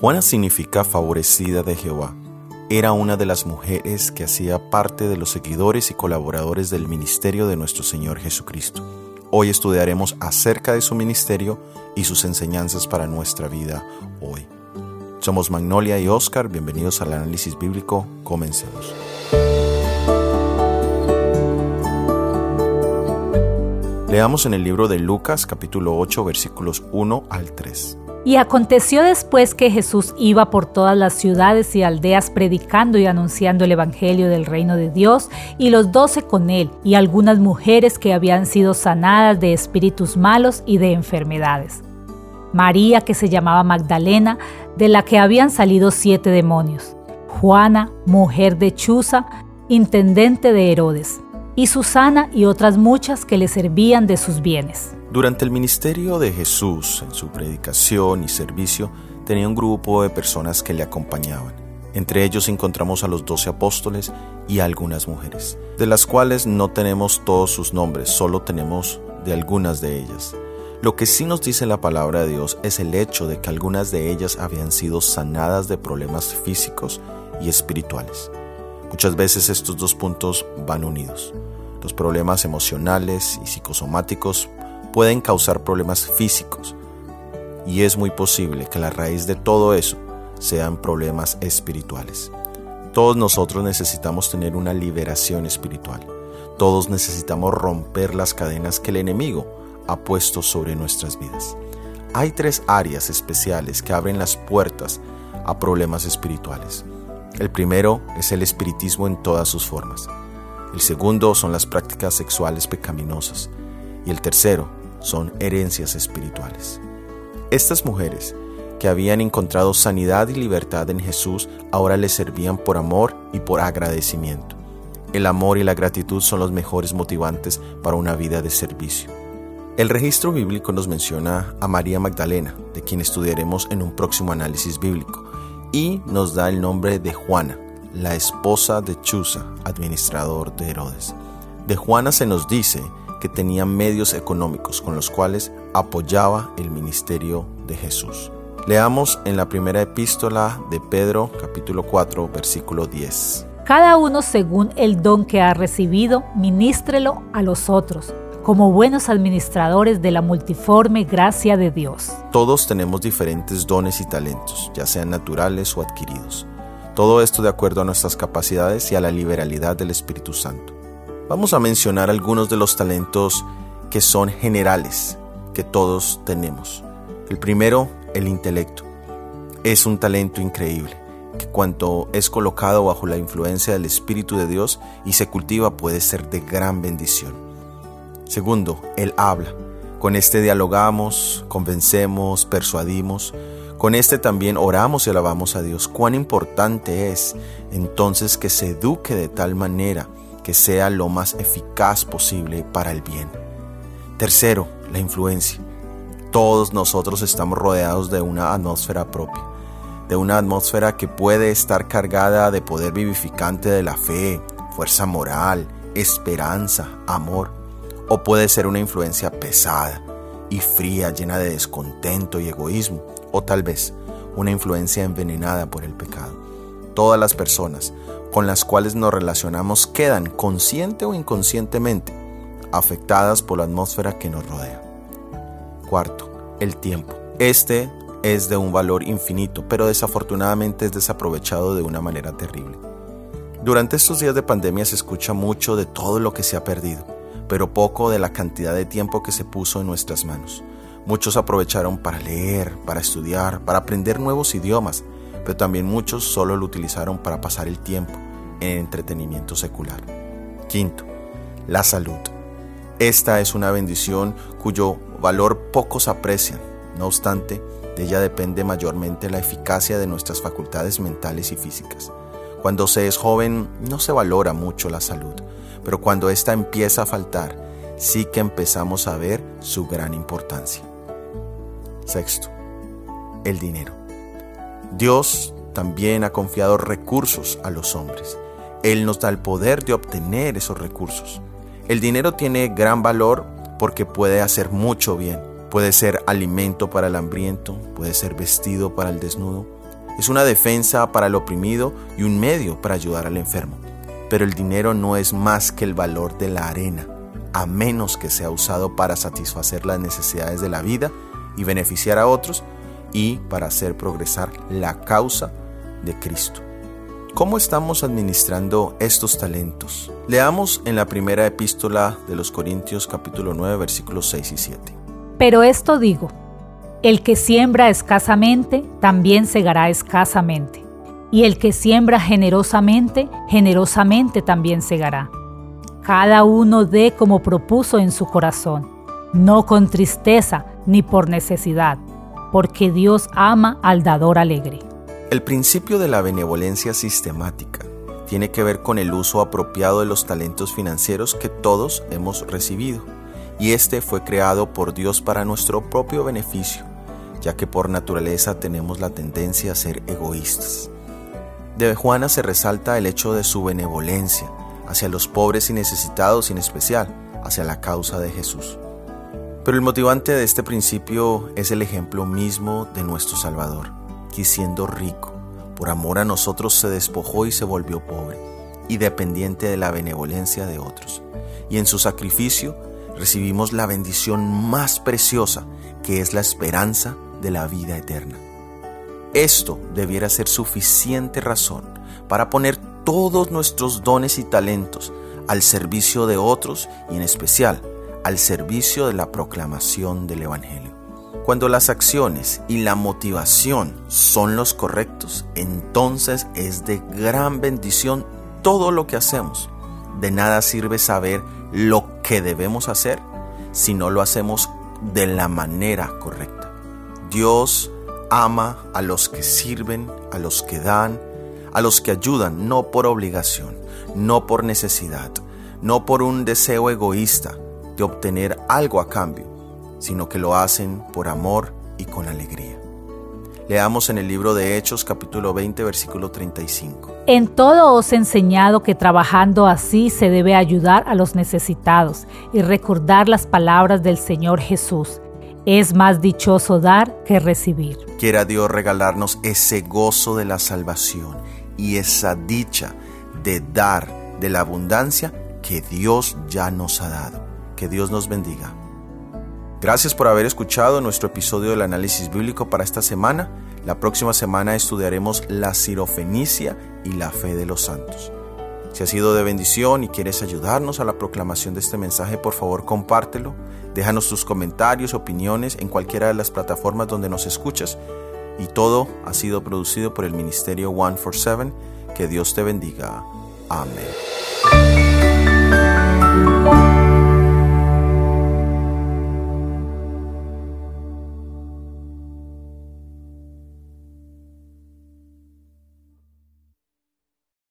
Juana significa favorecida de Jehová. Era una de las mujeres que hacía parte de los seguidores y colaboradores del ministerio de nuestro Señor Jesucristo. Hoy estudiaremos acerca de su ministerio y sus enseñanzas para nuestra vida hoy. Somos Magnolia y Oscar, bienvenidos al análisis bíblico, comencemos. Leamos en el libro de Lucas capítulo 8 versículos 1 al 3. Y aconteció después que Jesús iba por todas las ciudades y aldeas predicando y anunciando el Evangelio del reino de Dios, y los doce con él, y algunas mujeres que habían sido sanadas de espíritus malos y de enfermedades. María, que se llamaba Magdalena, de la que habían salido siete demonios. Juana, mujer de Chuza, intendente de Herodes. Y Susana y otras muchas que le servían de sus bienes. Durante el ministerio de Jesús, en su predicación y servicio, tenía un grupo de personas que le acompañaban. Entre ellos encontramos a los doce apóstoles y a algunas mujeres, de las cuales no tenemos todos sus nombres, solo tenemos de algunas de ellas. Lo que sí nos dice la palabra de Dios es el hecho de que algunas de ellas habían sido sanadas de problemas físicos y espirituales. Muchas veces estos dos puntos van unidos. Los problemas emocionales y psicosomáticos pueden causar problemas físicos y es muy posible que la raíz de todo eso sean problemas espirituales. Todos nosotros necesitamos tener una liberación espiritual. Todos necesitamos romper las cadenas que el enemigo ha puesto sobre nuestras vidas. Hay tres áreas especiales que abren las puertas a problemas espirituales. El primero es el espiritismo en todas sus formas. El segundo son las prácticas sexuales pecaminosas. Y el tercero son herencias espirituales. Estas mujeres, que habían encontrado sanidad y libertad en Jesús, ahora le servían por amor y por agradecimiento. El amor y la gratitud son los mejores motivantes para una vida de servicio. El registro bíblico nos menciona a María Magdalena, de quien estudiaremos en un próximo análisis bíblico, y nos da el nombre de Juana, la esposa de Chuza, administrador de Herodes. De Juana se nos dice que tenía medios económicos con los cuales apoyaba el ministerio de Jesús. Leamos en la primera epístola de Pedro capítulo 4 versículo 10. Cada uno según el don que ha recibido, ministrelo a los otros, como buenos administradores de la multiforme gracia de Dios. Todos tenemos diferentes dones y talentos, ya sean naturales o adquiridos. Todo esto de acuerdo a nuestras capacidades y a la liberalidad del Espíritu Santo. Vamos a mencionar algunos de los talentos que son generales, que todos tenemos. El primero, el intelecto. Es un talento increíble, que cuanto es colocado bajo la influencia del Espíritu de Dios y se cultiva puede ser de gran bendición. Segundo, el habla. Con este dialogamos, convencemos, persuadimos. Con este también oramos y alabamos a Dios. Cuán importante es entonces que se eduque de tal manera que sea lo más eficaz posible para el bien. Tercero, la influencia. Todos nosotros estamos rodeados de una atmósfera propia, de una atmósfera que puede estar cargada de poder vivificante de la fe, fuerza moral, esperanza, amor, o puede ser una influencia pesada y fría, llena de descontento y egoísmo, o tal vez una influencia envenenada por el pecado. Todas las personas con las cuales nos relacionamos quedan, consciente o inconscientemente, afectadas por la atmósfera que nos rodea. Cuarto, el tiempo. Este es de un valor infinito, pero desafortunadamente es desaprovechado de una manera terrible. Durante estos días de pandemia se escucha mucho de todo lo que se ha perdido, pero poco de la cantidad de tiempo que se puso en nuestras manos. Muchos aprovecharon para leer, para estudiar, para aprender nuevos idiomas, pero también muchos solo lo utilizaron para pasar el tiempo en entretenimiento secular. Quinto, la salud. Esta es una bendición cuyo valor pocos aprecian. No obstante, de ella depende mayormente la eficacia de nuestras facultades mentales y físicas. Cuando se es joven no se valora mucho la salud, pero cuando ésta empieza a faltar, sí que empezamos a ver su gran importancia. Sexto, el dinero. Dios también ha confiado recursos a los hombres. Él nos da el poder de obtener esos recursos. El dinero tiene gran valor porque puede hacer mucho bien. Puede ser alimento para el hambriento, puede ser vestido para el desnudo. Es una defensa para el oprimido y un medio para ayudar al enfermo. Pero el dinero no es más que el valor de la arena, a menos que sea usado para satisfacer las necesidades de la vida y beneficiar a otros y para hacer progresar la causa de Cristo. ¿Cómo estamos administrando estos talentos? Leamos en la primera epístola de los Corintios capítulo 9 versículos 6 y 7. Pero esto digo, el que siembra escasamente, también segará escasamente, y el que siembra generosamente, generosamente también segará. Cada uno dé como propuso en su corazón, no con tristeza ni por necesidad, porque Dios ama al dador alegre. El principio de la benevolencia sistemática tiene que ver con el uso apropiado de los talentos financieros que todos hemos recibido, y este fue creado por Dios para nuestro propio beneficio, ya que por naturaleza tenemos la tendencia a ser egoístas. De Juana se resalta el hecho de su benevolencia hacia los pobres y necesitados, en especial hacia la causa de Jesús. Pero el motivante de este principio es el ejemplo mismo de nuestro Salvador y siendo rico, por amor a nosotros se despojó y se volvió pobre, y dependiente de la benevolencia de otros. Y en su sacrificio recibimos la bendición más preciosa, que es la esperanza de la vida eterna. Esto debiera ser suficiente razón para poner todos nuestros dones y talentos al servicio de otros y en especial al servicio de la proclamación del Evangelio. Cuando las acciones y la motivación son los correctos, entonces es de gran bendición todo lo que hacemos. De nada sirve saber lo que debemos hacer si no lo hacemos de la manera correcta. Dios ama a los que sirven, a los que dan, a los que ayudan, no por obligación, no por necesidad, no por un deseo egoísta de obtener algo a cambio, sino que lo hacen por amor y con alegría. Leamos en el libro de Hechos capítulo 20 versículo 35. En todo os he enseñado que trabajando así se debe ayudar a los necesitados y recordar las palabras del Señor Jesús. Es más dichoso dar que recibir. Quiera Dios regalarnos ese gozo de la salvación y esa dicha de dar de la abundancia que Dios ya nos ha dado. Que Dios nos bendiga. Gracias por haber escuchado nuestro episodio del análisis bíblico para esta semana. La próxima semana estudiaremos la sirofenicia y la fe de los santos. Si ha sido de bendición y quieres ayudarnos a la proclamación de este mensaje, por favor compártelo. Déjanos tus comentarios, opiniones en cualquiera de las plataformas donde nos escuchas. Y todo ha sido producido por el Ministerio 147. Que Dios te bendiga. Amén.